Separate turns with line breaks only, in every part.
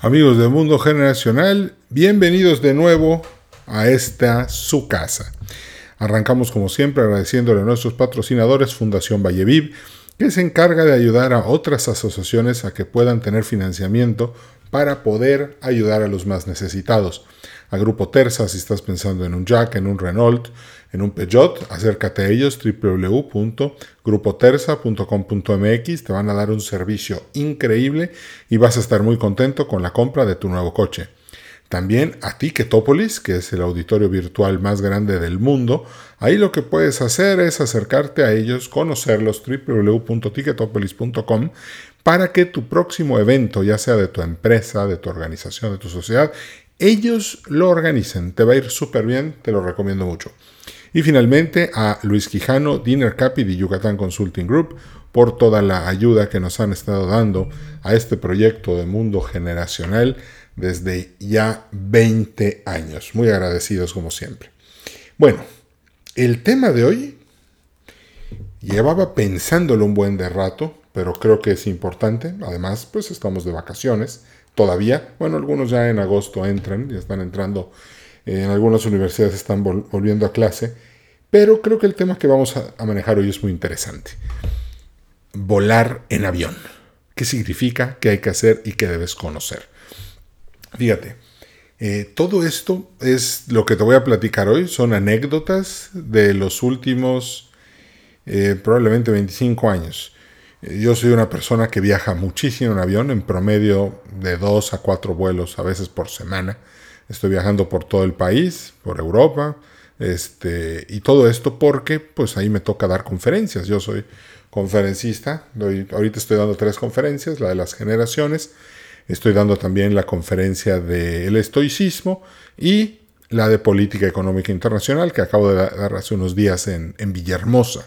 Amigos del mundo generacional, bienvenidos de nuevo a esta su casa. Arrancamos como siempre agradeciéndole a nuestros patrocinadores Fundación Valleviv, que se encarga de ayudar a otras asociaciones a que puedan tener financiamiento para poder ayudar a los más necesitados a Grupo Terza si estás pensando en un Jack, en un Renault, en un Peugeot, acércate a ellos www.grupoterza.com.mx, te van a dar un servicio increíble y vas a estar muy contento con la compra de tu nuevo coche. También a Ticketopolis, que es el auditorio virtual más grande del mundo. Ahí lo que puedes hacer es acercarte a ellos, conocerlos www.ticketopolis.com para que tu próximo evento, ya sea de tu empresa, de tu organización, de tu sociedad, ellos lo organicen. Te va a ir súper bien, te lo recomiendo mucho. Y finalmente a Luis Quijano, Dinner Capi y Yucatán Consulting Group por toda la ayuda que nos han estado dando a este proyecto de mundo generacional desde ya 20 años. Muy agradecidos como siempre. Bueno, el tema de hoy llevaba pensándolo un buen de rato, pero creo que es importante. Además, pues estamos de vacaciones todavía. Bueno, algunos ya en agosto entran, ya están entrando, en algunas universidades están volviendo a clase, pero creo que el tema que vamos a, manejar hoy es muy interesante. Volar en avión. ¿Qué significa? ¿Qué hay que hacer y qué debes conocer? Fíjate, eh, todo esto es lo que te voy a platicar hoy, son anécdotas de los últimos eh, probablemente 25 años. Yo soy una persona que viaja muchísimo en avión, en promedio de dos a cuatro vuelos a veces por semana. Estoy viajando por todo el país, por Europa, este, y todo esto porque pues ahí me toca dar conferencias. Yo soy conferencista, ahorita estoy dando tres conferencias, la de las generaciones, estoy dando también la conferencia del estoicismo y la de política económica internacional que acabo de dar hace unos días en, en Villahermosa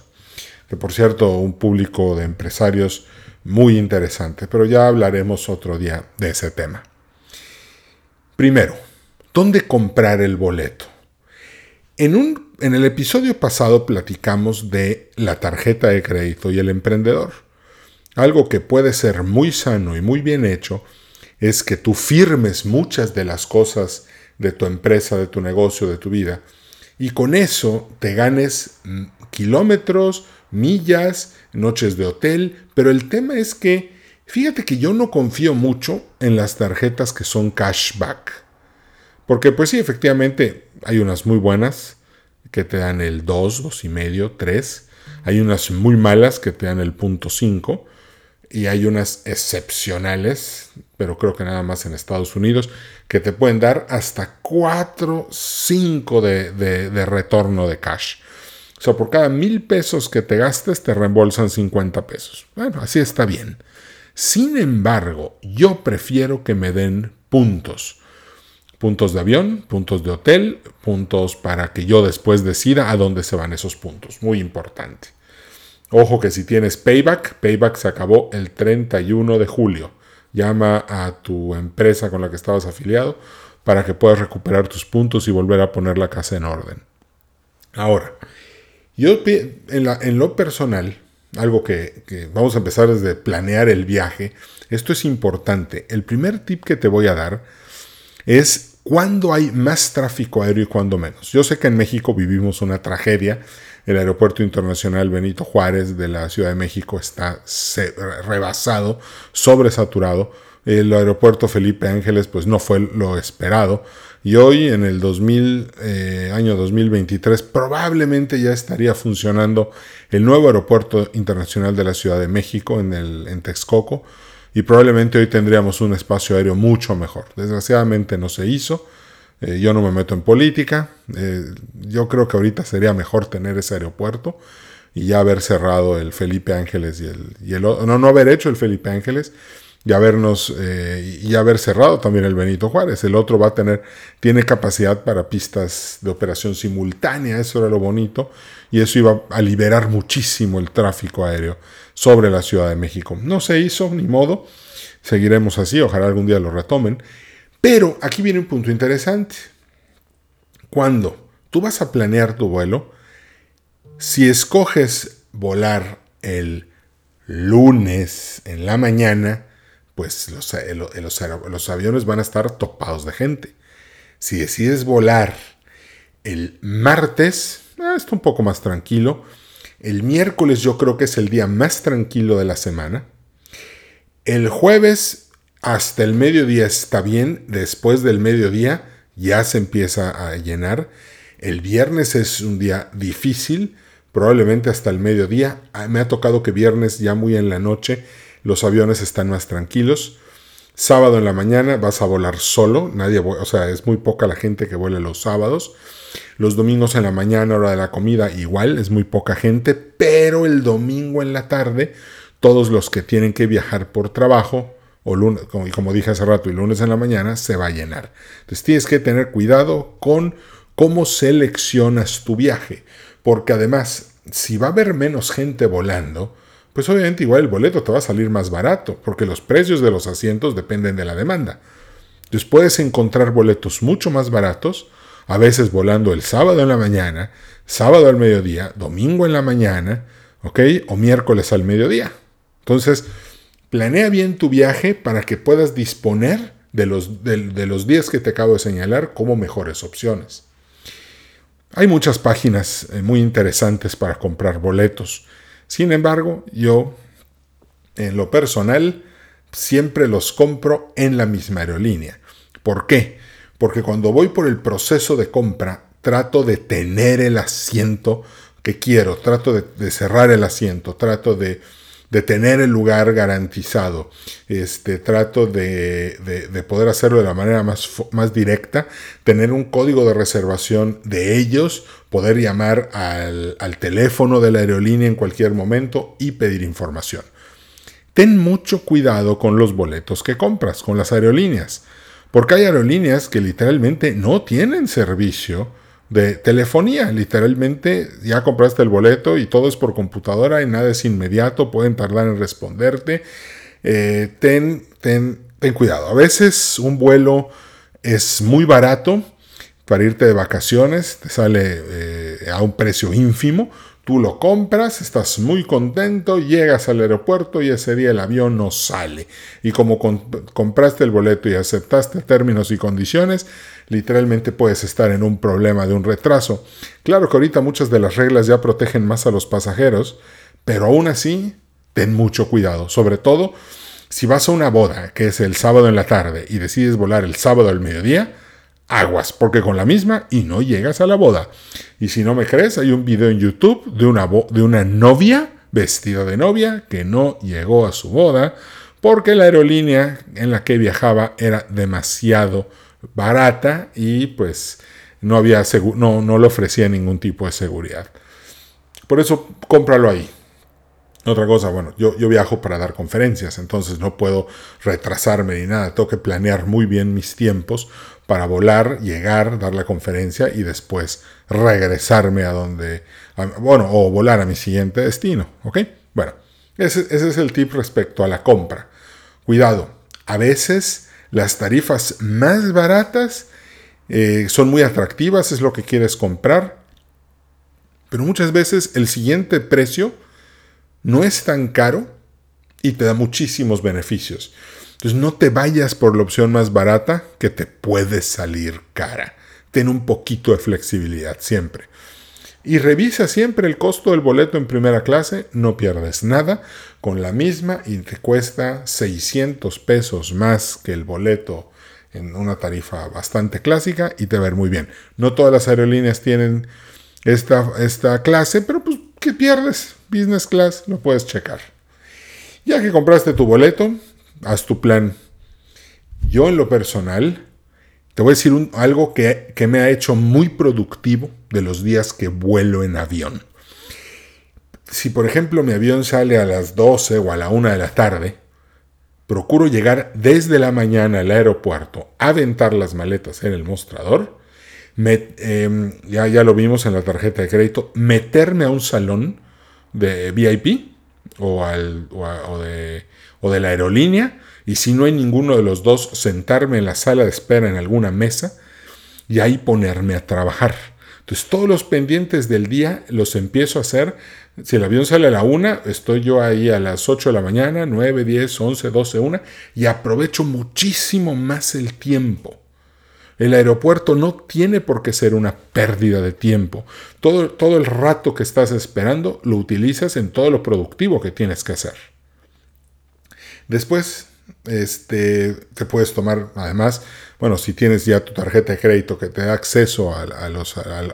que por cierto un público de empresarios muy interesante, pero ya hablaremos otro día de ese tema. Primero, ¿dónde comprar el boleto? En, un, en el episodio pasado platicamos de la tarjeta de crédito y el emprendedor. Algo que puede ser muy sano y muy bien hecho es que tú firmes muchas de las cosas de tu empresa, de tu negocio, de tu vida, y con eso te ganes mm, kilómetros, millas, noches de hotel, pero el tema es que, fíjate que yo no confío mucho en las tarjetas que son cashback. Porque pues sí, efectivamente hay unas muy buenas que te dan el 2, 2,5, 3. Hay unas muy malas que te dan el punto 5. Y hay unas excepcionales, pero creo que nada más en Estados Unidos, que te pueden dar hasta 4, 5 de, de retorno de cash. O sea, por cada mil pesos que te gastes te reembolsan 50 pesos. Bueno, así está bien. Sin embargo, yo prefiero que me den puntos. Puntos de avión, puntos de hotel, puntos para que yo después decida a dónde se van esos puntos. Muy importante. Ojo que si tienes payback, payback se acabó el 31 de julio. Llama a tu empresa con la que estabas afiliado para que puedas recuperar tus puntos y volver a poner la casa en orden. Ahora, yo en, lo personal, algo que, que, vamos a empezar desde planear el viaje, esto es importante. El primer tip que te voy a dar es cuándo hay más tráfico aéreo y cuándo menos. Yo sé que en México vivimos una tragedia. El aeropuerto internacional Benito Juárez de la Ciudad de México está rebasado, sobresaturado. El aeropuerto Felipe Ángeles pues no fue lo esperado. Y hoy, en el 2000, eh, año 2023, probablemente ya estaría funcionando el nuevo aeropuerto internacional de la Ciudad de México en, el, en Texcoco. Y probablemente hoy tendríamos un espacio aéreo mucho mejor. Desgraciadamente no se hizo. Eh, yo no me meto en política. Eh, yo creo que ahorita sería mejor tener ese aeropuerto y ya haber cerrado el Felipe Ángeles y el, y el no, no haber hecho el Felipe Ángeles y habernos eh, y haber cerrado también el Benito Juárez. El otro va a tener, tiene capacidad para pistas de operación simultánea, eso era lo bonito, y eso iba a liberar muchísimo el tráfico aéreo sobre la Ciudad de México. No se hizo, ni modo, seguiremos así, ojalá algún día lo retomen. Pero aquí viene un punto interesante. Cuando tú vas a planear tu vuelo, si escoges volar el lunes en la mañana, pues los, los, aviones van a estar topados de gente. Si decides volar el martes, ah, está un poco más tranquilo. El miércoles yo creo que es el día más tranquilo de la semana. El jueves hasta el mediodía está bien. Después del mediodía ya se empieza a llenar. El viernes es un día difícil, probablemente hasta el mediodía. Ah, me ha tocado que viernes ya muy en la noche los aviones están más tranquilos. Sábado en la mañana vas a volar solo, nadie, o sea, es muy poca la gente que vuela los sábados. Los domingos en la mañana, hora de la comida, igual, es muy poca gente, pero el domingo en la tarde, todos los que tienen que viajar por trabajo, o lunes, como, como dije hace rato, y lunes en la mañana, se va a llenar. Entonces tienes que tener cuidado con cómo seleccionas tu viaje, porque además, si va a haber menos gente volando, pues obviamente igual el boleto te va a salir más barato, porque los precios de los asientos dependen de la demanda. Entonces puedes encontrar boletos mucho más baratos, a veces volando el sábado en la mañana, sábado al mediodía, domingo en la mañana, ¿ok? O miércoles al mediodía. Entonces, planea bien tu viaje para que puedas disponer de los, de los días que te acabo de señalar como mejores opciones. Hay muchas páginas eh, muy interesantes para comprar boletos. Sin embargo, yo, en lo personal, siempre los compro en la misma aerolínea. ¿Por qué? Porque cuando voy por el proceso de compra, trato de tener el asiento que quiero, trato de, cerrar el asiento, trato de, tener el lugar garantizado, este, trato de, poder hacerlo de la manera más, más directa, tener un código de reservación de ellos poder llamar al, teléfono de la aerolínea en cualquier momento y pedir información. Ten mucho cuidado con los boletos que compras, con las aerolíneas, porque hay aerolíneas que literalmente no tienen servicio de telefonía. Literalmente ya compraste el boleto y todo es por computadora y nada es inmediato, pueden tardar en responderte. Eh, ten, ten, ten cuidado. A veces un vuelo es muy barato para irte de vacaciones, te sale eh, a un precio ínfimo, tú lo compras, estás muy contento, llegas al aeropuerto y ese día el avión no sale. Y como compraste el boleto y aceptaste términos y condiciones, literalmente puedes estar en un problema de un retraso. Claro que ahorita muchas de las reglas ya protegen más a los pasajeros, pero aún así, ten mucho cuidado, sobre todo si vas a una boda, que es el sábado en la tarde, y decides volar el sábado al mediodía, aguas, porque con la misma y no llegas a la boda. Y si no me crees, hay un video en YouTube de una, de una novia vestida de novia que no llegó a su boda porque la aerolínea en la que viajaba era demasiado barata y pues no, había no, no le ofrecía ningún tipo de seguridad. Por eso cómpralo ahí. Otra cosa, bueno, yo, yo viajo para dar conferencias, entonces no puedo retrasarme ni nada, tengo que planear muy bien mis tiempos para volar, llegar, dar la conferencia y después regresarme a donde, bueno, o volar a mi siguiente destino, ¿ok? Bueno, ese, es el tip respecto a la compra. Cuidado, a veces las tarifas más baratas eh, son muy atractivas, es lo que quieres comprar, pero muchas veces el siguiente precio no es tan caro y te da muchísimos beneficios. Entonces no te vayas por la opción más barata que te puede salir cara. Ten un poquito de flexibilidad siempre. Y revisa siempre el costo del boleto en primera clase, no pierdes nada. Con la misma y te cuesta 600 pesos más que el boleto en una tarifa bastante clásica y te va a ver muy bien. No todas las aerolíneas tienen esta, esta clase, pero pues, ¿qué pierdes? Business class, lo puedes checar. Ya que compraste tu boleto, haz tu plan. Yo en lo personal, te voy a decir algo que, que me ha hecho muy productivo de los días que vuelo en avión. Si por ejemplo mi avión sale a las 12 o a la 1 de la tarde, procuro llegar desde la mañana al aeropuerto, aventar las maletas en el mostrador, em, ya, ya lo vimos en la tarjeta de crédito, meterme a un salón de VIP o, al, de, o de la aerolínea, y si no hay ninguno de los dos, sentarme en la sala de espera en alguna mesa y ahí ponerme a trabajar. Entonces todos los pendientes del día los empiezo a hacer. Si el avión sale a la una, estoy yo ahí a las 8 de la mañana, 9, 10, 11, 12, 1 y aprovecho muchísimo más el tiempo. El aeropuerto no tiene por qué ser una pérdida de tiempo. Todo, todo el rato que estás esperando lo utilizas en todo lo productivo que tienes que hacer. Después este, te puedes tomar, además, bueno, si tienes ya tu tarjeta de crédito que te da acceso a,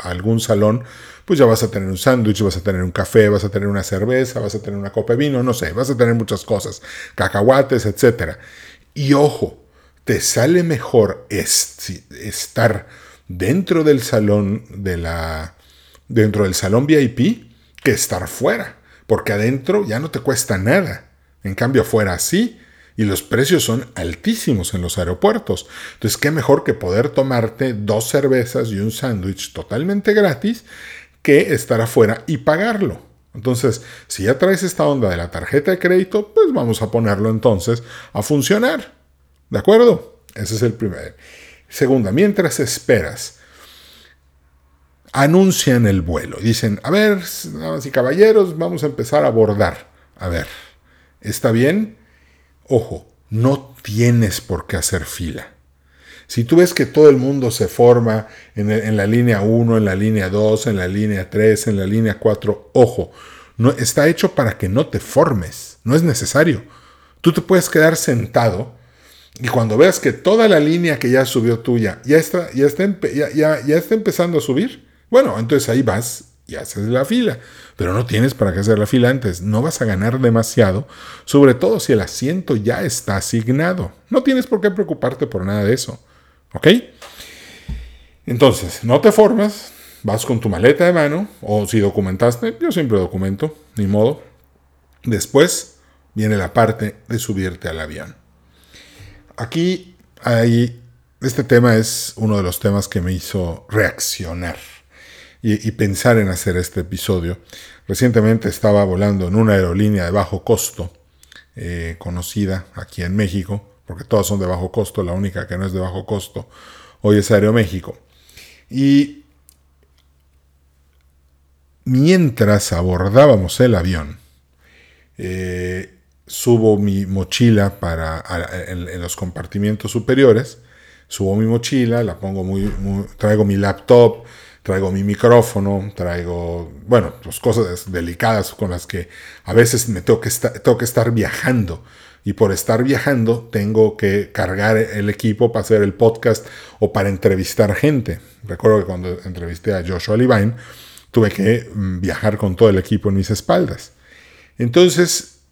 algún salón, pues ya vas a tener un sándwich, vas a tener un café, vas a tener una cerveza, vas a tener una copa de vino, no sé, vas a tener muchas cosas, cacahuates, etc. Y ojo, te sale mejor estar dentro del salón de la dentro del salón VIP que estar fuera, porque adentro ya no te cuesta nada. En cambio, fuera sí, y los precios son altísimos en los aeropuertos. Entonces, qué mejor que poder tomarte dos cervezas y un sándwich totalmente gratis que estar afuera y pagarlo. Entonces, si ya traes esta onda de la tarjeta de crédito, pues vamos a ponerlo entonces a funcionar. ¿De acuerdo? Ese es el primer. Segunda, mientras esperas, anuncian el vuelo. Dicen, a ver, damas y caballeros, vamos a empezar a abordar. A ver, ¿está bien? Ojo, no tienes por qué hacer fila. Si tú ves que todo el mundo se forma en, la línea 1, en la línea 2, en la línea 3, en la línea 4, ojo, no, está hecho para que no te formes, no es necesario. Tú te puedes quedar sentado y cuando veas que toda la línea que ya subió tuya ya está, ya está, ya, ya está empezando a subir, bueno, entonces ahí vas y haces la fila. Pero no tienes para qué hacer la fila antes. No vas a ganar demasiado, sobre todo si el asiento ya está asignado. No tienes por qué preocuparte por nada de eso. ¿Ok? Entonces, no te formas, vas con tu maleta de mano, o si documentaste, yo siempre documento, ni modo. Después viene la parte de subirte al avión. Aquí hay, este tema es uno de los temas que me hizo reaccionar y, pensar en hacer este episodio. Recientemente estaba volando en una aerolínea de bajo costo, eh, conocida aquí en México, porque todas son de bajo costo, la única que no es de bajo costo hoy es Aeroméxico. Y mientras abordábamos el avión, eh, subo mi mochila para, en, los compartimientos superiores, subo mi mochila, la pongo muy traigo mi laptop, traigo mi micrófono, traigo, bueno, pues cosas delicadas con las que a veces me tengo que, estar, tengo que estar viajando. Y por estar viajando tengo que cargar el equipo para hacer el podcast o para entrevistar gente. Recuerdo que cuando entrevisté a Joshua Levine, tuve que mm, viajar con todo el equipo en mis espaldas. Entonces,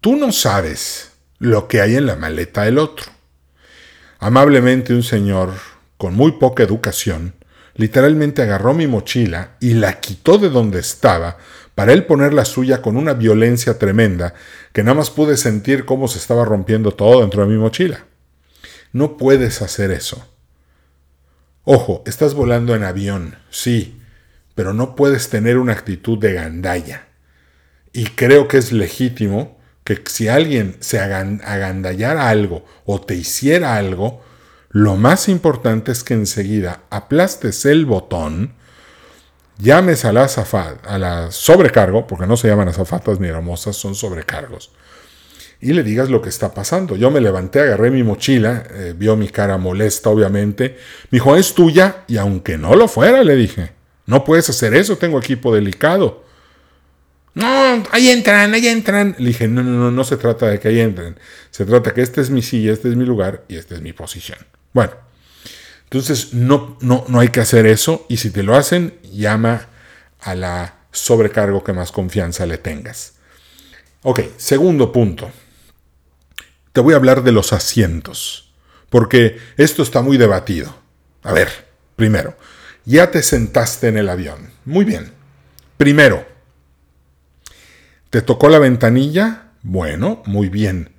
tú no sabes lo que hay en la maleta del otro. Amablemente un señor con muy poca educación literalmente agarró mi mochila y la quitó de donde estaba para él poner la suya con una violencia tremenda que nada más pude sentir cómo se estaba rompiendo todo dentro de mi mochila. No puedes hacer eso. Ojo, estás volando en avión, sí, pero no puedes tener una actitud de gandalla. Y creo que es legítimo que si alguien se agandallara algo o te hiciera algo, lo más importante es que enseguida aplastes el botón, llames a la, a la sobrecargo, porque no se llaman azafatas ni hermosas, son sobrecargos, y le digas lo que está pasando. Yo me levanté, agarré mi mochila, eh, vio mi cara molesta, obviamente. Me dijo, es tuya, y aunque no lo fuera, le dije, no puedes hacer eso, tengo equipo delicado. No, ahí entran, ahí entran. Le dije, no, no, no, no se trata de que ahí entren. Se trata que esta es mi silla, este es mi lugar y esta es mi posición. Bueno, entonces no, no, no hay que hacer eso y si te lo hacen, llama a la sobrecargo que más confianza le tengas. Ok, segundo punto. Te voy a hablar de los asientos, porque esto está muy debatido. A ver, primero, ya te sentaste en el avión. Muy bien. Primero, ¿te tocó la ventanilla? Bueno, muy bien.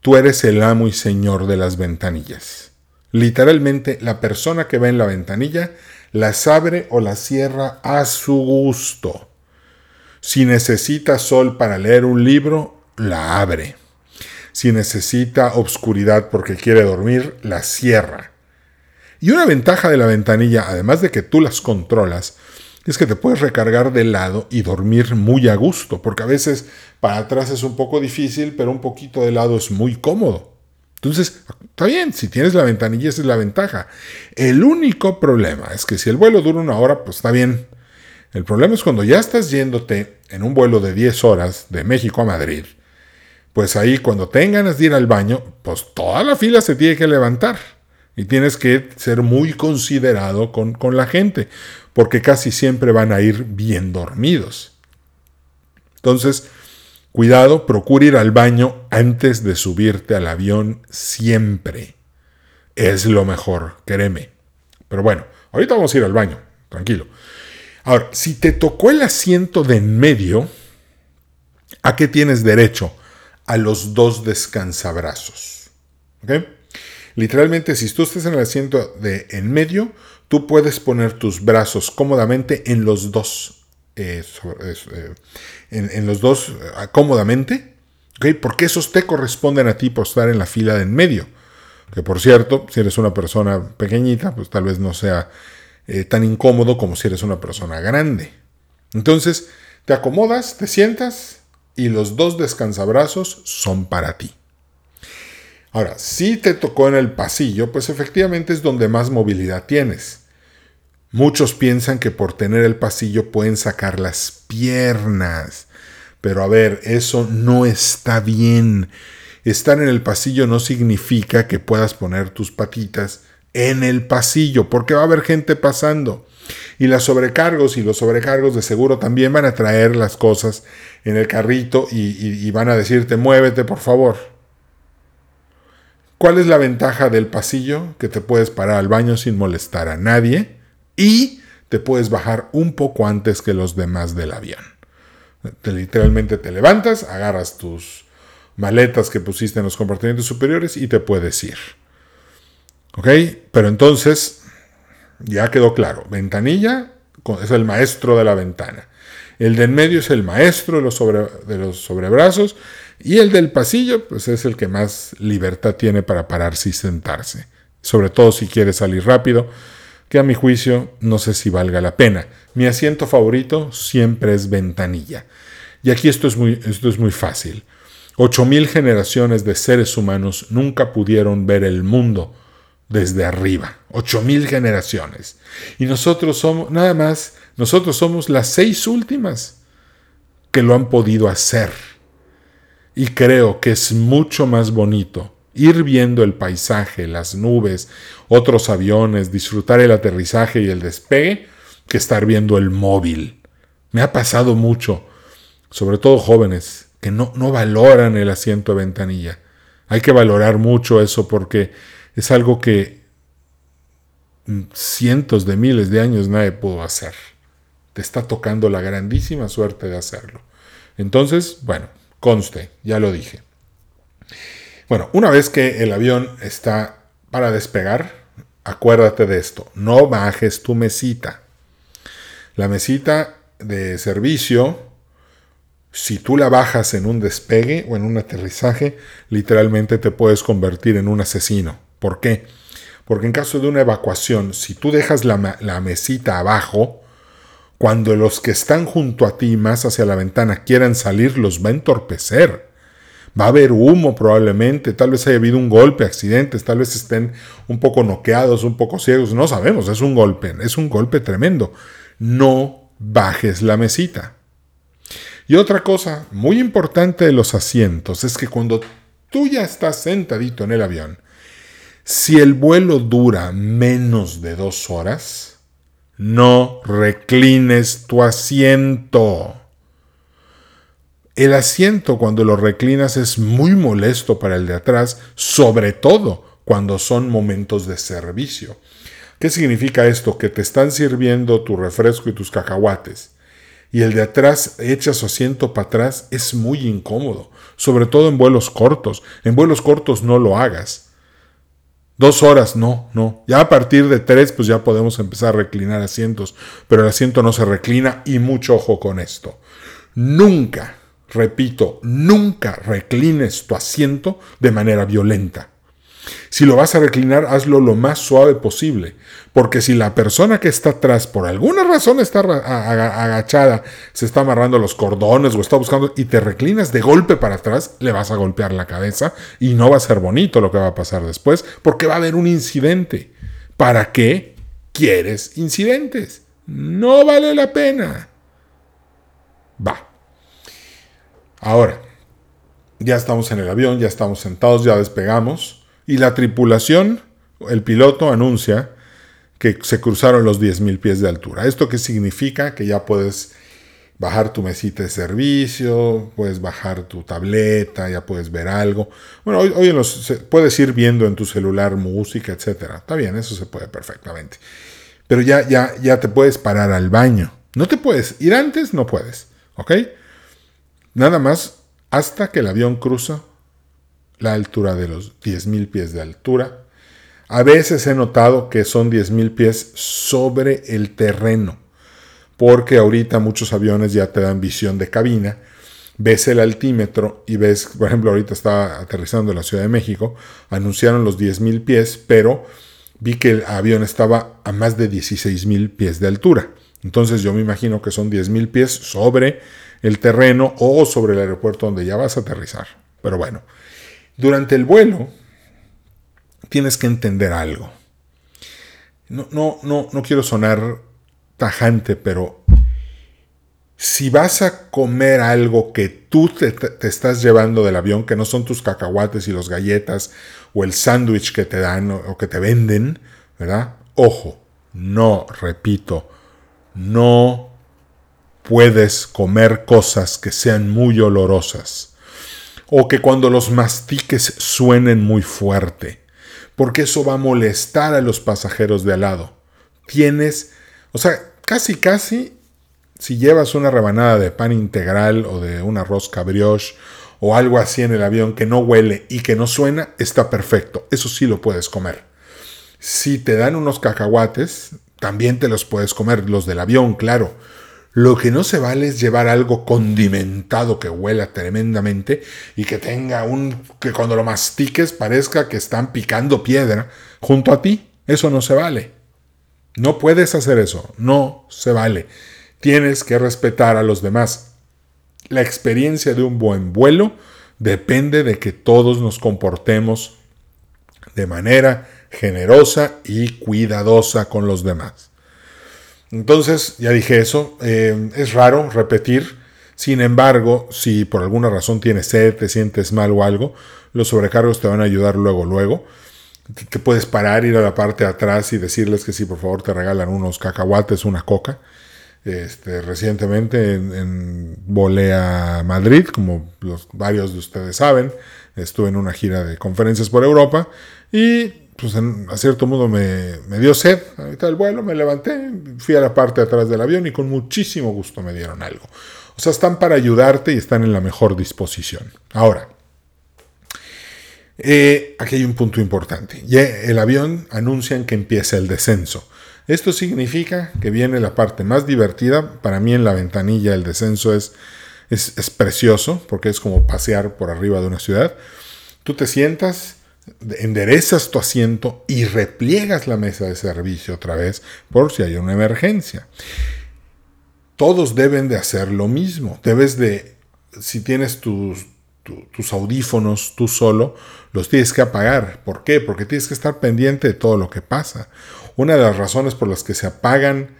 tú eres el amo y señor de las ventanillas. Literalmente, la persona que va en la ventanilla las abre o las cierra a su gusto. Si necesita sol para leer un libro, la abre. Si necesita obscuridad porque quiere dormir, la cierra. Y una ventaja de la ventanilla, además de que tú las controlas, es que te puedes recargar de lado y dormir muy a gusto, porque a veces para atrás es un poco difícil, pero un poquito de lado es muy cómodo. Entonces, está bien, si tienes la ventanilla, esa es la ventaja. El único problema es que si el vuelo dura una hora, pues está bien. El problema es cuando ya estás yéndote en un vuelo de 10 horas de México a Madrid, pues ahí cuando tengas de ir al baño, pues toda la fila se tiene que levantar. Y tienes que ser muy considerado con, con la gente, porque casi siempre van a ir bien dormidos. Entonces, cuidado, procura ir al baño antes de subirte al avión siempre. Es lo mejor, créeme. Pero bueno, ahorita vamos a ir al baño, tranquilo. Ahora, si te tocó el asiento de en medio, ¿a qué tienes derecho? A los dos descansabrazos. ¿Ok? Literalmente, si tú estás en el asiento de en medio, tú puedes poner tus brazos cómodamente en los dos. Eh, eh, en, los dos eh, cómodamente. Porque esos te corresponden a ti por estar en la fila de en medio. Que por cierto, si eres una persona pequeñita, pues tal vez no sea tan incómodo como si eres una persona grande. Entonces, te acomodas, te sientas y los dos descansabrazos son para ti. Ahora, si te tocó en el pasillo, pues efectivamente es donde más movilidad tienes. Muchos piensan que por tener el pasillo pueden sacar las piernas. Pero a ver, eso no está bien. Estar en el pasillo no significa que puedas poner tus patitas en el pasillo, porque va a haber gente pasando. Y las sobrecargos y los sobrecargos de seguro también van a traer las cosas en el carrito y, y van a decirte muévete por favor. ¿Cuál es la ventaja del pasillo? Que te puedes parar al baño sin molestar a nadie y te puedes bajar un poco antes que los demás del avión. Te, literalmente te levantas, agarras tus maletas que pusiste en los compartimentos superiores y te puedes ir. ¿Ok? Pero entonces, ya quedó claro, ventanilla es el maestro de la ventana. El de en medio es el maestro de los, de los sobrebrazos y el del pasillo, pues es el que más libertad tiene para pararse y sentarse. Sobre todo si quiere salir rápido, que a mi juicio no sé si valga la pena. Mi asiento favorito siempre es ventanilla. Y aquí esto es muy, esto es muy fácil. Ocho mil generaciones de seres humanos nunca pudieron ver el mundo desde arriba. Ocho mil generaciones. Y nosotros somos, nada más, nosotros somos las seis últimas que lo han podido hacer. Y creo que es mucho más bonito ir viendo el paisaje, las nubes, otros aviones, disfrutar el aterrizaje y el despegue, que estar viendo el móvil. Me ha pasado mucho, sobre todo jóvenes, que no, no valoran el asiento de ventanilla. Hay que valorar mucho eso porque es algo que cientos de miles de años nadie pudo hacer. Te está tocando la grandísima suerte de hacerlo. Entonces, bueno, Conste, ya lo dije. Bueno, una vez que el avión está para despegar, acuérdate de esto, no bajes tu mesita. La mesita de servicio, si tú la bajas en un despegue o en un aterrizaje, literalmente te puedes convertir en un asesino. ¿Por qué? Porque en caso de una evacuación, si tú dejas la, la mesita abajo, cuando los que están junto a ti más hacia la ventana quieran salir, los va a entorpecer. Va a haber humo probablemente, tal vez haya habido un golpe, accidentes, tal vez estén un poco noqueados, un poco ciegos, no sabemos, es un golpe, es un golpe tremendo. No bajes la mesita. Y otra cosa muy importante de los asientos es que cuando tú ya estás sentadito en el avión, si el vuelo dura menos de dos horas, no reclines tu asiento. El asiento cuando lo reclinas es muy molesto para el de atrás, sobre todo cuando son momentos de servicio. ¿Qué significa esto? Que te están sirviendo tu refresco y tus cacahuates. y el de atrás echa su asiento para atrás, es muy incómodo, sobre todo en vuelos cortos. En vuelos cortos no lo hagas. Dos horas, no, no. Ya a partir de tres, pues ya podemos empezar a reclinar asientos, pero el asiento no se reclina y mucho ojo con esto. Nunca, repito, nunca reclines tu asiento de manera violenta. Si lo vas a reclinar, hazlo lo más suave posible, porque si la persona que está atrás por alguna razón está agachada, se está amarrando los cordones o está buscando y te reclinas de golpe para atrás, le vas a golpear la cabeza y no va a ser bonito lo que va a pasar después, porque va a haber un incidente. ¿Para qué quieres incidentes? No vale la pena. Va. Ahora, ya estamos en el avión, ya estamos sentados, ya despegamos y la tripulación, el piloto anuncia que se cruzaron los 10.000 pies de altura. ¿Esto qué significa? Que ya puedes bajar tu mesita de servicio, puedes bajar tu tableta, ya puedes ver algo. Bueno, hoy, hoy los, puedes ir viendo en tu celular música, etc. Está bien, eso se puede perfectamente. Pero ya, ya, ya te puedes parar al baño. No te puedes ir antes, no puedes. ¿Ok? Nada más hasta que el avión cruza la altura de los 10.000 pies de altura. A veces he notado que son 10.000 pies sobre el terreno, porque ahorita muchos aviones ya te dan visión de cabina, ves el altímetro y ves, por ejemplo, ahorita estaba aterrizando en la Ciudad de México, anunciaron los 10.000 pies, pero vi que el avión estaba a más de 16.000 pies de altura. Entonces yo me imagino que son 10.000 pies sobre el terreno o sobre el aeropuerto donde ya vas a aterrizar. Pero bueno, durante el vuelo tienes que entender algo. No, no, no, no quiero sonar tajante, pero si vas a comer algo que tú te, te, estás llevando del avión, que no son tus cacahuates y los galletas o el sándwich que te dan o, o que te venden, ¿verdad? Ojo, no, repito, no puedes comer cosas que sean muy olorosas o que cuando los mastiques suenen muy fuerte, porque eso va a molestar a los pasajeros de al lado. Tienes, o sea, casi casi, si llevas una rebanada de pan integral o de un arroz brioche o algo así en el avión que no huele y que no suena, está perfecto. Eso sí lo puedes comer. Si te dan unos cacahuates, también te los puedes comer, los del avión, claro lo que no se vale es llevar algo condimentado que huela tremendamente y que tenga un que cuando lo mastiques parezca que están picando piedra junto a ti. Eso no se vale. No puedes hacer eso, no se vale. Tienes que respetar a los demás. La experiencia de un buen vuelo depende de que todos nos comportemos de manera generosa y cuidadosa con los demás. Entonces, ya dije eso, eh, es raro repetir, sin embargo, si por alguna razón tienes sed, te sientes mal o algo, los sobrecargos te van a ayudar luego, luego. Te puedes parar, ir a la parte de atrás y decirles que si por favor te regalan unos cacahuates, una coca. Este, recientemente en, en, volé a Madrid, como los, varios de ustedes saben, estuve en una gira de conferencias por Europa y pues a cierto modo me, dio sed ahorita del vuelo, me levanté, fui a la parte de atrás del avión y con muchísimo gusto me dieron algo. O sea, están para ayudarte y están en la mejor disposición. Ahora, eh, aquí hay un punto importante. Ya el avión anuncian que empieza el descenso. Esto significa que viene la parte más divertida. Para mí en la ventanilla el descenso es, es, es precioso porque es como pasear por arriba de una ciudad. Tú te sientas enderezas tu asiento y repliegas la mesa de servicio otra vez por si hay una emergencia. Todos deben de hacer lo mismo. Debes de, si tienes tus, tus audífonos tú solo, los tienes que apagar. ¿Por qué? Porque tienes que estar pendiente de todo lo que pasa. Una de las razones por las que se apagan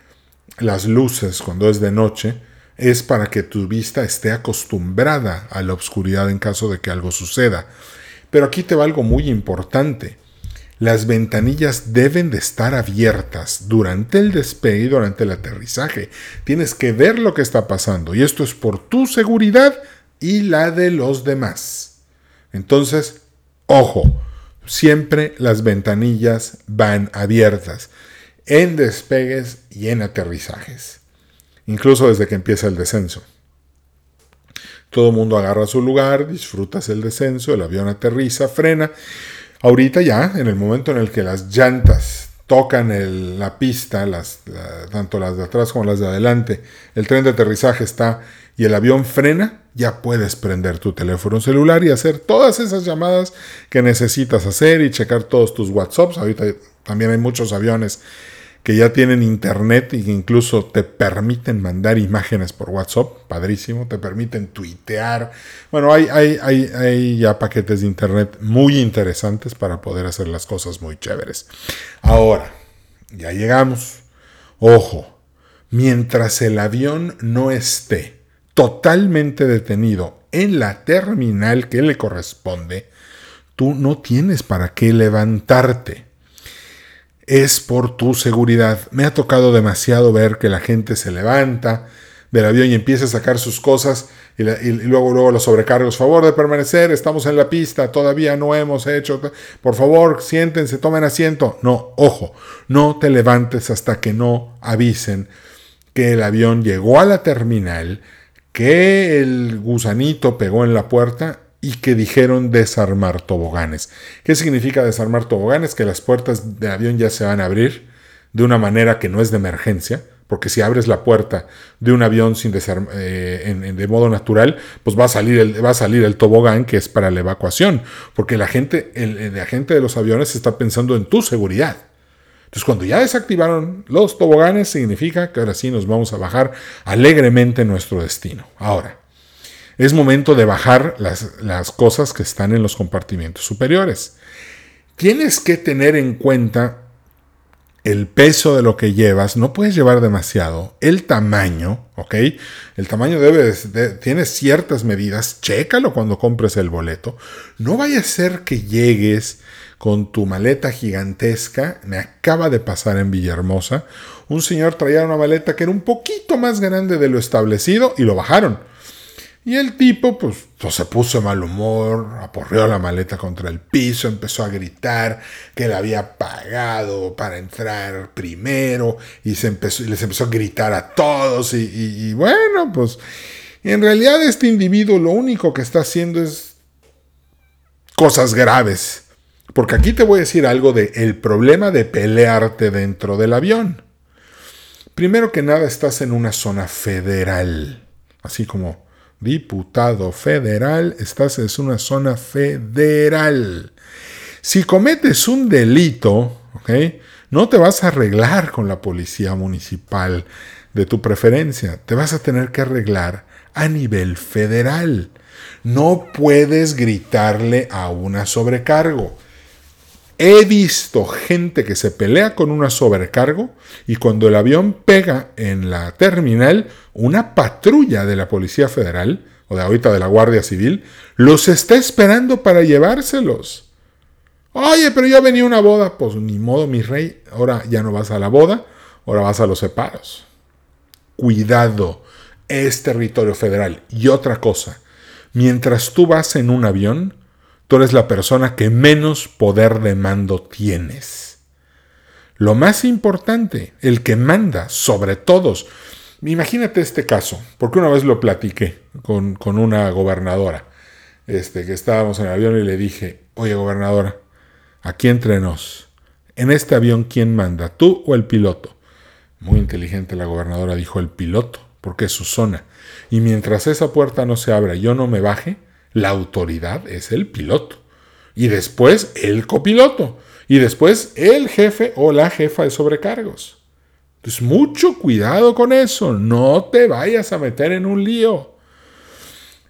las luces cuando es de noche es para que tu vista esté acostumbrada a la oscuridad en caso de que algo suceda. Pero aquí te va algo muy importante. Las ventanillas deben de estar abiertas durante el despegue y durante el aterrizaje. Tienes que ver lo que está pasando y esto es por tu seguridad y la de los demás. Entonces, ojo, siempre las ventanillas van abiertas en despegues y en aterrizajes. incluso desde que empieza el descenso. Todo el mundo agarra su lugar, disfrutas el descenso, el avión aterriza, frena. Ahorita ya, en el momento en el que las llantas tocan la pista, las, tanto las de atrás como las de adelante, el tren de aterrizaje está y el avión frena, ya puedes prender tu teléfono celular y hacer todas esas llamadas que necesitas hacer y checar todos tus WhatsApps. Ahorita también hay muchos aviones que ya tienen internet que incluso te permiten mandar imágenes por WhatsApp, padrísimo, te permiten tuitear. Bueno, hay, hay, hay, hay, ya paquetes de internet muy interesantes para poder hacer las cosas muy chéveres. Ahora, ya llegamos. Ojo, mientras el avión no esté totalmente detenido en la terminal que le corresponde, tú no tienes para qué levantarte es por tu seguridad. Me ha tocado demasiado ver que la gente se levanta del avión y empieza a sacar sus cosas y, luego, luego los sobrecargos. Favor de permanecer, estamos en la pista, todavía no hemos hecho. Por favor, siéntense, tomen asiento. No, ojo, no te levantes hasta que no avisen que el avión llegó a la terminal, que el gusanito pegó en la puerta y que dijeron desarmar toboganes. ¿Qué significa desarmar toboganes? Que las puertas de avión ya se van a abrir de una manera que no es de emergencia, porque si abres la puerta de un avión sin eh, de modo natural, pues va a, salir el, va a salir el tobogán que es para la evacuación, porque la gente, el, el agente de los aviones está pensando en tu seguridad. Entonces, cuando ya desactivaron los toboganes, significa que ahora sí nos vamos a bajar alegremente nuestro destino. Ahora, es momento de bajar las, cosas que están en los compartimientos superiores. Tienes que tener en cuenta el peso de lo que llevas, no puedes llevar demasiado, el tamaño, ¿ok? El tamaño debe, de, tiene ciertas medidas, chécalo cuando compres el boleto. No vaya a ser que llegues con tu maleta gigantesca, me acaba de pasar en Villahermosa, un señor traía una maleta que era un poquito más grande de lo establecido y lo bajaron. Y el tipo, pues, pues, se puso mal humor, aporreó la maleta contra el piso, empezó a gritar que le había pagado para entrar primero y, se empezó, les empezó a gritar a todos. Y, y bueno, pues, en realidad este individuo lo único que está haciendo es cosas graves. Porque aquí te voy a decir algo de problema de pelearte dentro del avión. Primero que nada, estás en una zona federal, así como diputado federal, estás en una zona federal. Si cometes un delito, no te vas a arreglar con la policía municipal de tu preferencia, te vas a tener que arreglar a nivel federal. No puedes gritarle a una sobrecargo. He visto gente que se pelea con una sobrecargo y cuando el avión pega en la terminal, una patrulla de la Policía Federal, o de ahorita de la Guardia Civil, los está esperando para llevárselos. Oye, pero ya venía una boda. Pues ni modo, mi rey, ahora ya no vas a la boda, ahora vas a los separos. Cuidado, es territorio federal. Y otra cosa, mientras tú vas en un avión, tú eres la persona que menos poder de mando tienes. Lo más importante, el que manda sobre todos. Imagínate este caso, porque una vez lo platiqué con, una gobernadora, este, que estábamos en el avión y le dije, oye gobernadora, aquí entre nos, en este avión, ¿quién manda, tú o el piloto? Muy inteligente la gobernadora dijo, el piloto, porque es su zona. Y mientras esa puerta no se abra yo no me baje, la autoridad es el piloto. Y después el copiloto. Y después el jefe o la jefa de sobrecargos. Entonces, mucho cuidado con eso. No te vayas a meter en un lío.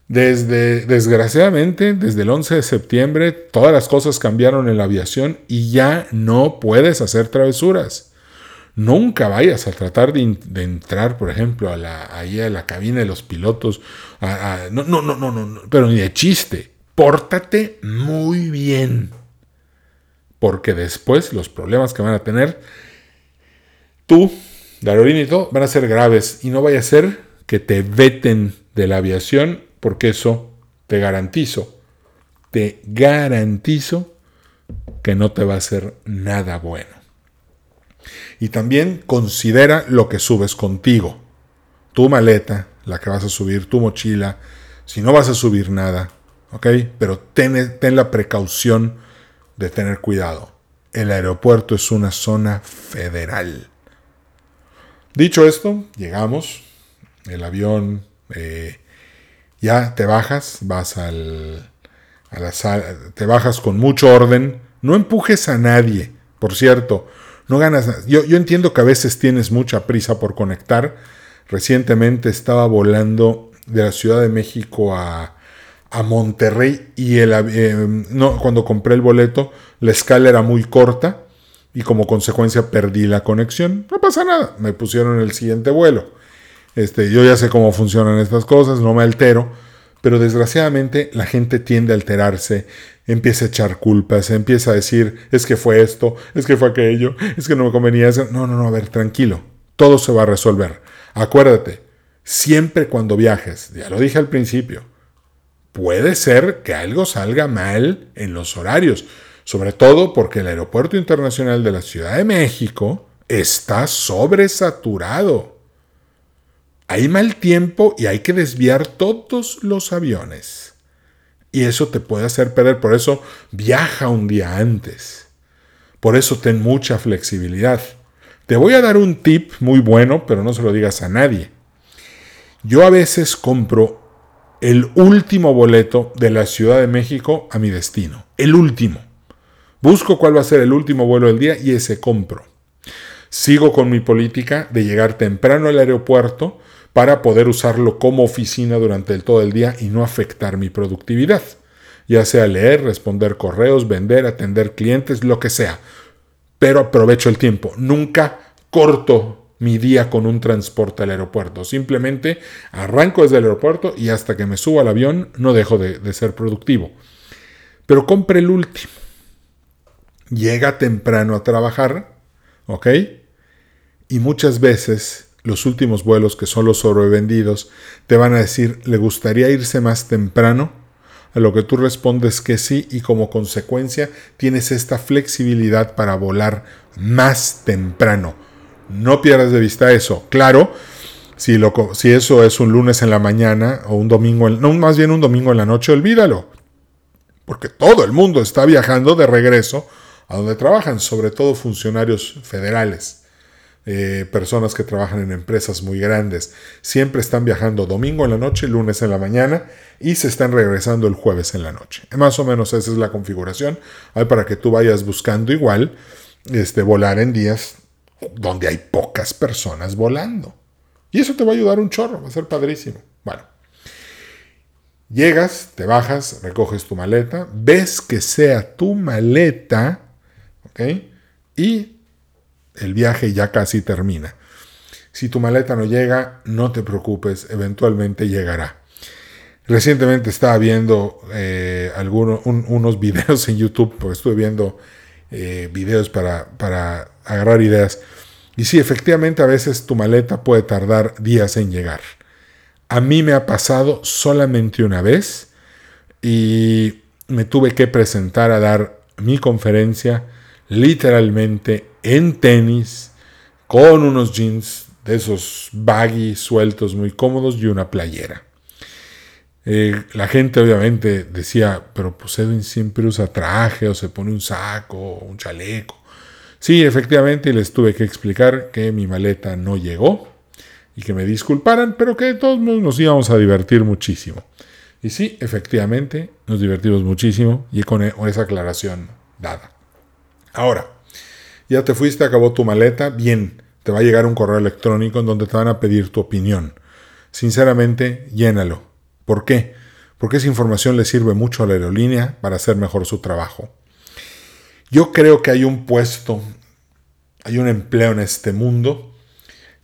Desde, desgraciadamente, desde el 11 de septiembre, todas las cosas cambiaron en la aviación y ya no puedes hacer travesuras. Nunca vayas a tratar de, entrar, por ejemplo, a la, ahí a la cabina de los pilotos. no, no, no, no, no, pero ni de chiste. Pórtate muy bien. Porque después los problemas que van a tener tú, Darolín y todo, van a ser graves. Y no vaya a ser que te veten de la aviación, porque eso te garantizo, te garantizo que no te va a hacer nada bueno. Y también considera lo que subes contigo. tu maleta, la que vas a subir, tu mochila, si no vas a subir nada, ¿ok? Pero ten, ten la precaución de tener cuidado. El aeropuerto es una zona federal. Dicho esto, llegamos, el avión, eh, ya te bajas, vas al, a la sala, te bajas con mucho orden, no empujes a nadie, por cierto, no ganas. Yo, yo entiendo que a veces tienes mucha prisa por conectar. Recientemente estaba volando de la Ciudad de México a, a Monterrey y el, eh, no, cuando compré el boleto la escala era muy corta y como consecuencia perdí la conexión. No pasa nada, me pusieron el siguiente vuelo. Este, yo ya sé cómo funcionan estas cosas, no me altero, pero desgraciadamente la gente tiende a alterarse, empieza a echar culpas, empieza a decir, es que fue esto, es que fue aquello, es que no me convenía. No, no, no, a ver, tranquilo, todo se va a resolver. Acuérdate, siempre cuando viajes, ya lo dije al principio, puede ser que algo salga mal en los horarios, sobre todo porque el Aeropuerto Internacional de la Ciudad de México está sobresaturado. Hay mal tiempo y hay que desviar todos los aviones. Y eso te puede hacer perder. Por eso viaja un día antes. Por eso ten mucha flexibilidad. Te voy a dar un tip muy bueno, pero no se lo digas a nadie. Yo a veces compro el último boleto de la Ciudad de México a mi destino. El último. Busco cuál va a ser el último vuelo del día y ese compro. Sigo con mi política de llegar temprano al aeropuerto para poder usarlo como oficina durante todo el día y no afectar mi productividad, ya sea leer, responder correos, vender, atender clientes, lo que sea. Pero aprovecho el tiempo, nunca corto mi día con un transporte al aeropuerto, simplemente arranco desde el aeropuerto y hasta que me subo al avión no dejo de, de ser productivo. Pero compre el último. Llega temprano a trabajar, ¿ok? Y muchas veces los últimos vuelos, que son los sobrevendidos, te van a decir, ¿le gustaría irse más temprano? A lo que tú respondes que sí y como consecuencia tienes esta flexibilidad para volar más temprano. No pierdas de vista eso. Claro, si, lo, si eso es un lunes en la mañana o un domingo, no, más bien un domingo en la noche, olvídalo. Porque todo el mundo está viajando de regreso a donde trabajan, sobre todo funcionarios federales. Eh, personas que trabajan en empresas muy grandes. Siempre están viajando domingo en la noche, lunes en la mañana y se están regresando el jueves en la noche. Más o menos esa es la configuración. Para que tú vayas buscando igual este, volar en días donde hay pocas personas volando. Y eso te va a ayudar un chorro, va a ser padrísimo. Bueno, llegas, te bajas, recoges tu maleta, ves que sea tu maleta, ¿ok? Y el viaje ya casi termina. Si tu maleta no llega, no te preocupes, eventualmente llegará. Recientemente estaba viendo eh, algunos, unos videos en YouTube, porque estuve viendo eh, videos para, para agarrar ideas. Y sí, efectivamente a veces tu maleta puede tardar días en llegar. A mí me ha pasado solamente una vez y me tuve que presentar a dar mi conferencia literalmente en tenis, con unos jeans de esos baggy sueltos muy cómodos y una playera. Eh, la gente obviamente decía, pero pues Edwin siempre usa traje o se pone un saco o un chaleco. Sí, efectivamente les tuve que explicar que mi maleta no llegó y que me disculparan, pero que todos nos íbamos a divertir muchísimo. Y sí, efectivamente, nos divertimos muchísimo y con esa aclaración dada. Ahora, ya te fuiste, acabó tu maleta, bien, te va a llegar un correo electrónico en donde te van a pedir tu opinión. Sinceramente, llénalo. ¿Por qué? Porque esa información le sirve mucho a la aerolínea para hacer mejor su trabajo. Yo creo que hay un puesto, hay un empleo en este mundo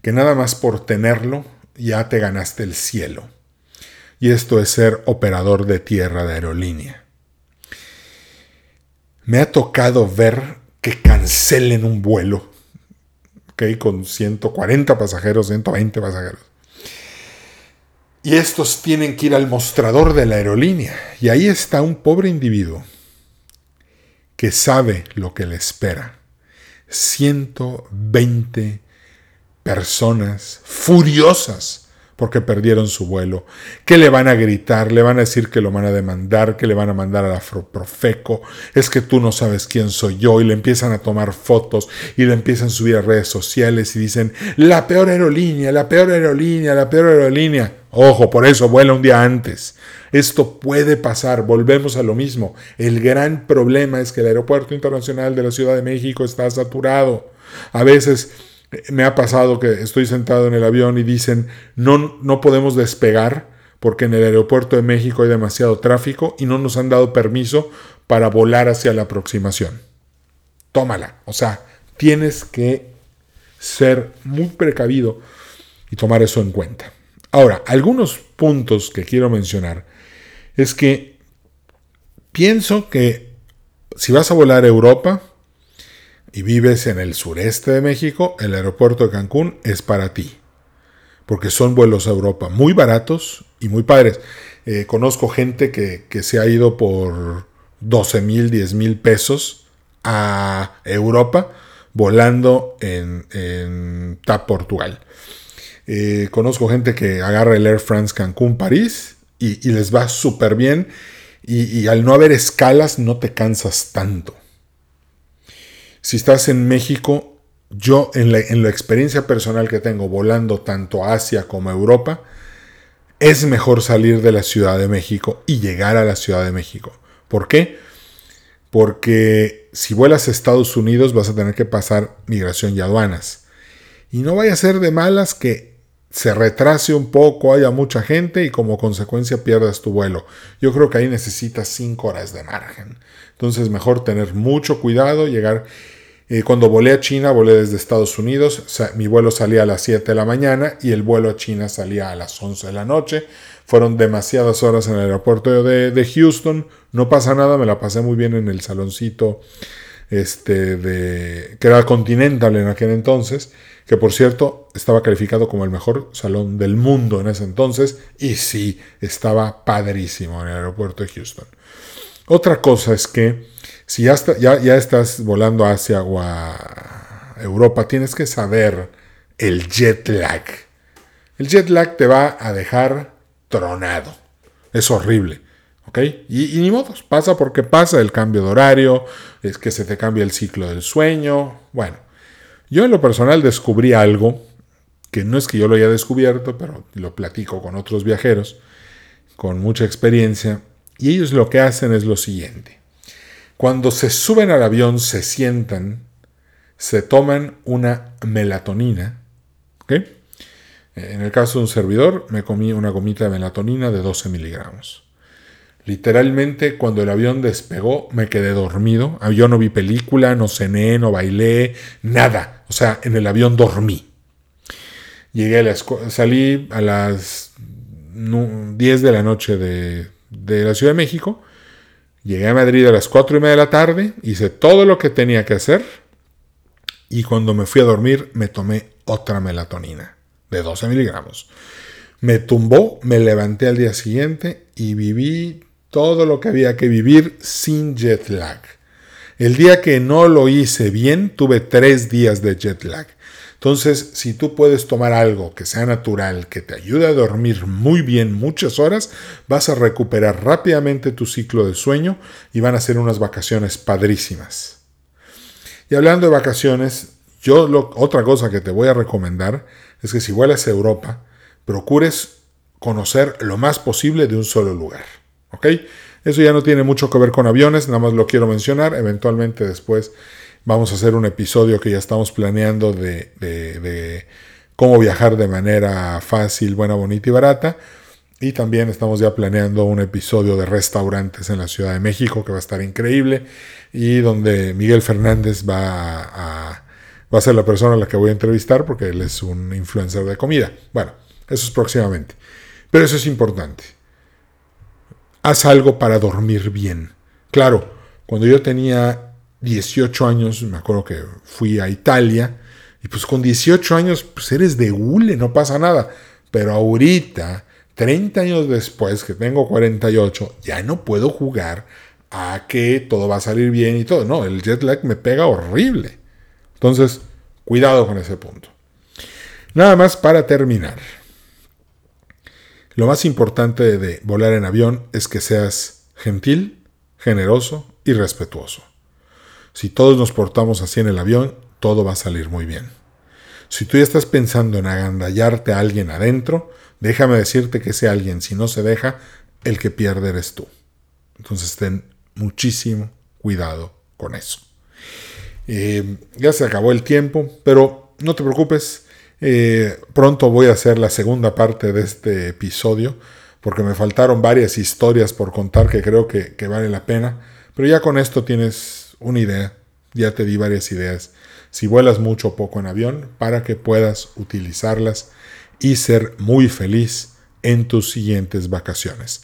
que nada más por tenerlo ya te ganaste el cielo. Y esto es ser operador de tierra de aerolínea. Me ha tocado ver que cancelen un vuelo ¿okay? con 140 pasajeros, 120 pasajeros. Y estos tienen que ir al mostrador de la aerolínea. Y ahí está un pobre individuo que sabe lo que le espera. 120 personas furiosas porque perdieron su vuelo, que le van a gritar, le van a decir que lo van a demandar, que le van a mandar a la Profeco, es que tú no sabes quién soy yo y le empiezan a tomar fotos y le empiezan a subir a redes sociales y dicen la peor aerolínea, la peor aerolínea, la peor aerolínea. Ojo, por eso vuela un día antes. Esto puede pasar, volvemos a lo mismo. El gran problema es que el aeropuerto internacional de la Ciudad de México está saturado. A veces me ha pasado que estoy sentado en el avión y dicen, no, no podemos despegar porque en el aeropuerto de México hay demasiado tráfico y no nos han dado permiso para volar hacia la aproximación. Tómala. O sea, tienes que ser muy precavido y tomar eso en cuenta. Ahora, algunos puntos que quiero mencionar es que pienso que si vas a volar a Europa, y vives en el sureste de México, el aeropuerto de Cancún es para ti. Porque son vuelos a Europa muy baratos y muy padres. Eh, conozco gente que, se ha ido por 12 mil, 10 mil pesos a Europa volando en, TAP Portugal. Eh, conozco gente que agarra el Air France Cancún París y, les va súper bien y al no haber escalas no te cansas tanto. Si estás en México, yo en la, experiencia personal que tengo volando tanto a Asia como a Europa, es mejor salir de la Ciudad de México y llegar a la Ciudad de México. ¿Por qué? Porque si vuelas a Estados Unidos vas a tener que pasar migración y aduanas. Y no vaya a ser de malas que se retrase un poco, haya mucha gente y como consecuencia pierdas tu vuelo. Yo creo que ahí necesitas 5 horas de margen. Entonces mejor tener mucho cuidado, llegar... Eh, cuando volé a China, volé desde Estados Unidos, mi vuelo salía a las 7 de la mañana y el vuelo a China salía a las 11 de la noche. Fueron demasiadas horas en el aeropuerto de, Houston, no pasa nada, me la pasé muy bien en el saloncito este, de, que era Continental en aquel entonces, que por cierto estaba calificado como el mejor salón del mundo en ese entonces, y sí, estaba padrísimo en el aeropuerto de Houston. Otra cosa es que si ya, ya, estás volando hacia Europa, tienes que saber el jet lag. El jet lag te va a dejar tronado. Es horrible. ¿Ok? Y, y, ni modos, pasa porque pasa el cambio de horario, es que se te cambia el ciclo del sueño. Bueno, yo en lo personal descubrí algo que no es que yo lo haya descubierto, pero lo platico con otros viajeros con mucha experiencia y ellos lo que hacen es lo siguiente. Cuando se suben al avión, se sientan, se toman una melatonina. En el caso de un servidor, me comí una gomita de melatonina de 12 miligramos. Literalmente, cuando el avión despegó, me quedé dormido. Ah, yo no vi película, no cené, no bailé, nada. O sea, en el avión dormí. Llegué a la salí a las 10 de la noche de, de la Ciudad de México. Llegué a Madrid a las 4 y media de la tarde, hice todo lo que tenía que hacer y cuando me fui a dormir me tomé otra melatonina de 12 miligramos. Me tumbó, me levanté al día siguiente y viví todo lo que había que vivir sin jet lag. El día que no lo hice bien, tuve tres días de jet lag. Entonces, si tú puedes tomar algo que sea natural, que te ayude a dormir muy bien muchas horas, vas a recuperar rápidamente tu ciclo de sueño y van a ser unas vacaciones padrísimas. Y hablando de vacaciones, yo otra cosa que te voy a recomendar es que si vuelas a Europa, procures conocer lo más posible de un solo lugar. ¿Ok? Eso ya no tiene mucho que ver con aviones, nada más lo quiero mencionar. Eventualmente después Vamos a hacer un episodio que ya estamos planeando de, cómo viajar de manera fácil, buena, bonita y barata. Y también estamos ya planeando un episodio de restaurantes en la Ciudad de México que va a estar increíble y donde Miguel Fernández va a, va a ser la persona a la que voy a entrevistar porque él es un influencer de comida. Bueno, eso es próximamente. Pero eso es importante. Haz algo para dormir bien. Claro, cuando yo tenía 18 años, me acuerdo que fui a Italia, y pues con 18 años, pues eres de hule, no pasa nada. Pero ahorita, 30 años después, que tengo 48, ya no puedo jugar a que todo va a salir bien y todo. No, el jet lag me pega horrible. Entonces, cuidado con ese punto. Nada más para terminar. Lo más importante de volar en avión es que seas gentil, generoso y respetuoso. Si todos nos portamos así en el avión, todo va a salir muy bien. Si tú ya estás pensando en agandallarte a alguien adentro, déjame decirte que ese alguien, si no se deja, el que pierde eres tú. Entonces ten muchísimo cuidado con eso. Eh, ya se acabó el tiempo, pero no te preocupes, eh, pronto voy a hacer la segunda parte de este episodio, porque me faltaron varias historias por contar que creo que, que vale la pena, pero ya con esto tienes una idea, ya te di varias ideas, si vuelas mucho o poco en avión, para que puedas utilizarlas y ser muy feliz en tus siguientes vacaciones.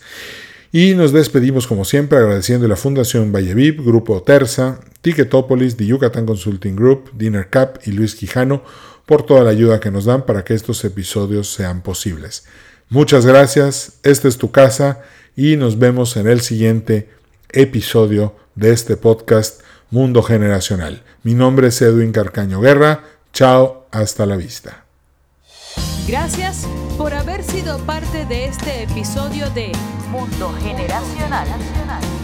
Y nos despedimos como siempre agradeciendo a la Fundación Vallevip, Grupo Terza, Ticketopolis, The Yucatan Consulting Group, Dinner Cap y Luis Quijano por toda la ayuda que nos dan para que estos episodios sean posibles. Muchas gracias, esta es tu casa y nos vemos en el siguiente episodio de este podcast Mundo Generacional. Mi nombre es Edwin Carcaño Guerra. Chao, hasta la vista.
Gracias por haber sido parte de este episodio de Mundo Generacional.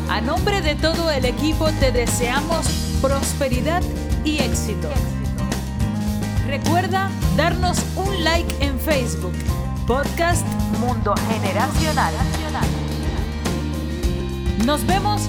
A nombre de todo el equipo te deseamos prosperidad y éxito. Recuerda darnos un like en Facebook, Podcast Mundo Generacional. Nos vemos